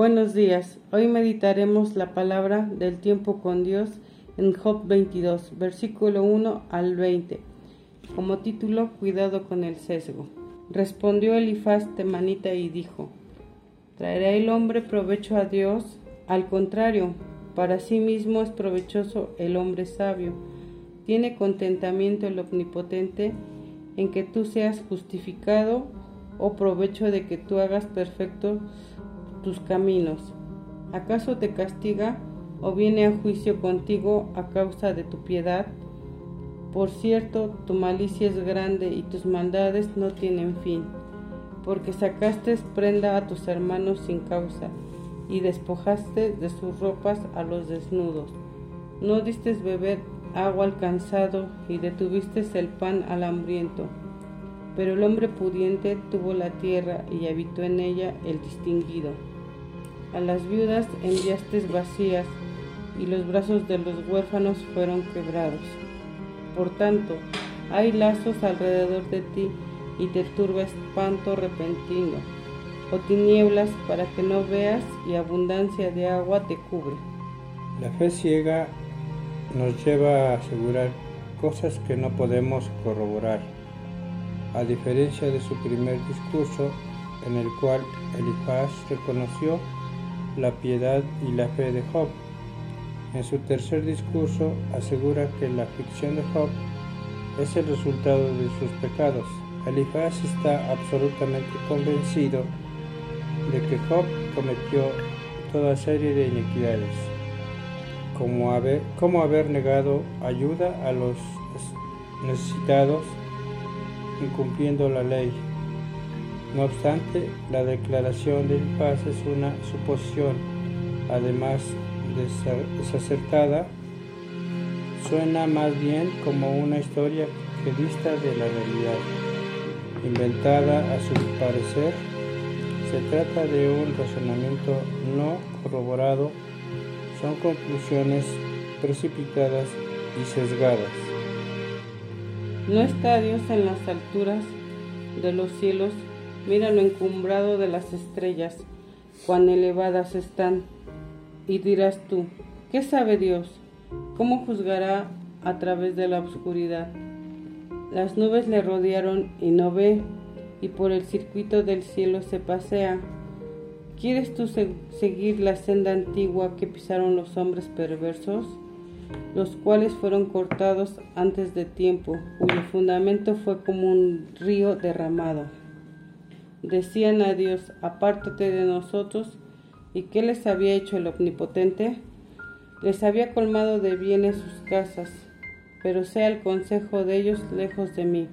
Buenos días. Hoy meditaremos la palabra del tiempo con Dios en Job 22, versículo 1 al 20. Como título, Cuidado con el sesgo. Respondió Elifaz temanita y dijo, ¿Traerá el hombre provecho a Dios? Al contrario, para sí mismo es provechoso el hombre sabio. Tiene contentamiento el omnipotente en que tú seas justificado o provecho de que tú hagas perfecto tus caminos. ¿Acaso te castiga o viene a juicio contigo a causa de tu piedad? Por cierto, tu malicia es grande y tus maldades no tienen fin, porque sacaste prenda a tus hermanos sin causa y despojaste de sus ropas a los desnudos. No diste beber agua al cansado y detuviste el pan al hambriento. Pero el hombre pudiente tuvo la tierra y habitó en ella el distinguido. A las viudas enviaste vacías y los brazos de los huérfanos fueron quebrados. Por tanto, hay lazos alrededor de ti y te turba espanto repentino, o tinieblas para que no veas y abundancia de agua te cubre. La fe ciega nos lleva a asegurar cosas que no podemos corroborar, a diferencia de su primer discurso en el cual Elifaz reconoció la piedad y la fe de Job. En su tercer discurso asegura que la ficción de Job es el resultado de sus pecados. Elifaz está absolutamente convencido de que Job cometió toda serie de iniquidades, como haber, como haber negado ayuda a los necesitados, incumpliendo la ley, no obstante, la declaración de paz es una suposición, además de desacertada, suena más bien como una historia que dista de la realidad, inventada a su parecer. Se trata de un razonamiento no corroborado, son conclusiones precipitadas y sesgadas. ¿No está Dios en las alturas de los cielos? Mira lo encumbrado de las estrellas, cuán elevadas están. Y dirás tú, ¿qué sabe Dios? ¿Cómo juzgará a través de la oscuridad? Las nubes le rodearon y no ve, y por el circuito del cielo se pasea. ¿Quieres tú seguir la senda antigua que pisaron los hombres perversos, los cuales fueron cortados antes de tiempo, cuyo fundamento fue como un río derramado? Decían a Dios, apártate de nosotros. ¿Y qué les había hecho el Omnipotente? Les había colmado de bienes sus casas, pero sea el consejo de ellos lejos de mí.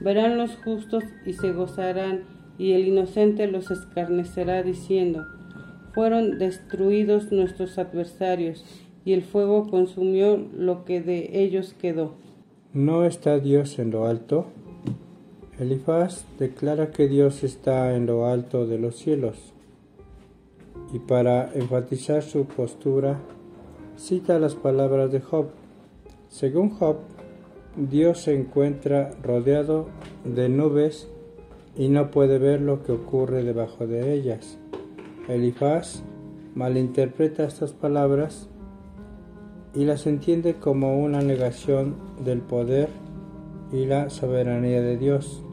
Verán los justos y se gozarán, y el inocente los escarnecerá diciendo, fueron destruidos nuestros adversarios, y el fuego consumió lo que de ellos quedó. ¿No está Dios en lo alto? Elifaz declara que Dios está en lo alto de los cielos y para enfatizar su postura cita las palabras de Job. Según Job, Dios se encuentra rodeado de nubes y no puede ver lo que ocurre debajo de ellas. Elifaz malinterpreta estas palabras y las entiende como una negación del poder y la soberanía de Dios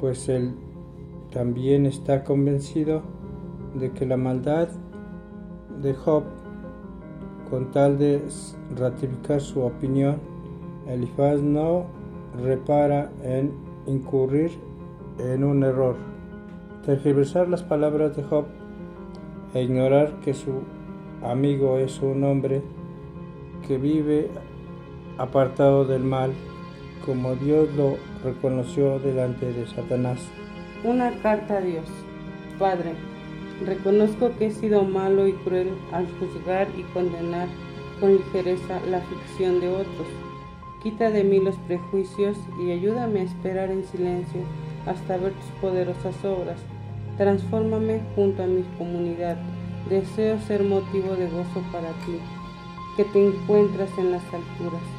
pues él también está convencido de que la maldad de Job, con tal de ratificar su opinión, Elifaz no repara en incurrir en un error. Tergiversar las palabras de Job e ignorar que su amigo es un hombre que vive apartado del mal como Dios lo reconoció delante de Satanás. Una carta a Dios. Padre, reconozco que he sido malo y cruel al juzgar y condenar con ligereza la ficción de otros. Quita de mí los prejuicios y ayúdame a esperar en silencio hasta ver tus poderosas obras. Transfórmame junto a mi comunidad. Deseo ser motivo de gozo para ti, que te encuentras en las alturas.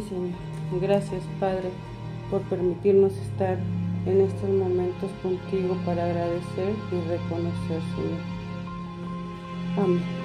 Señor. Gracias, Padre, por permitirnos estar en estos momentos contigo para agradecer y reconocer, Señor. Amén.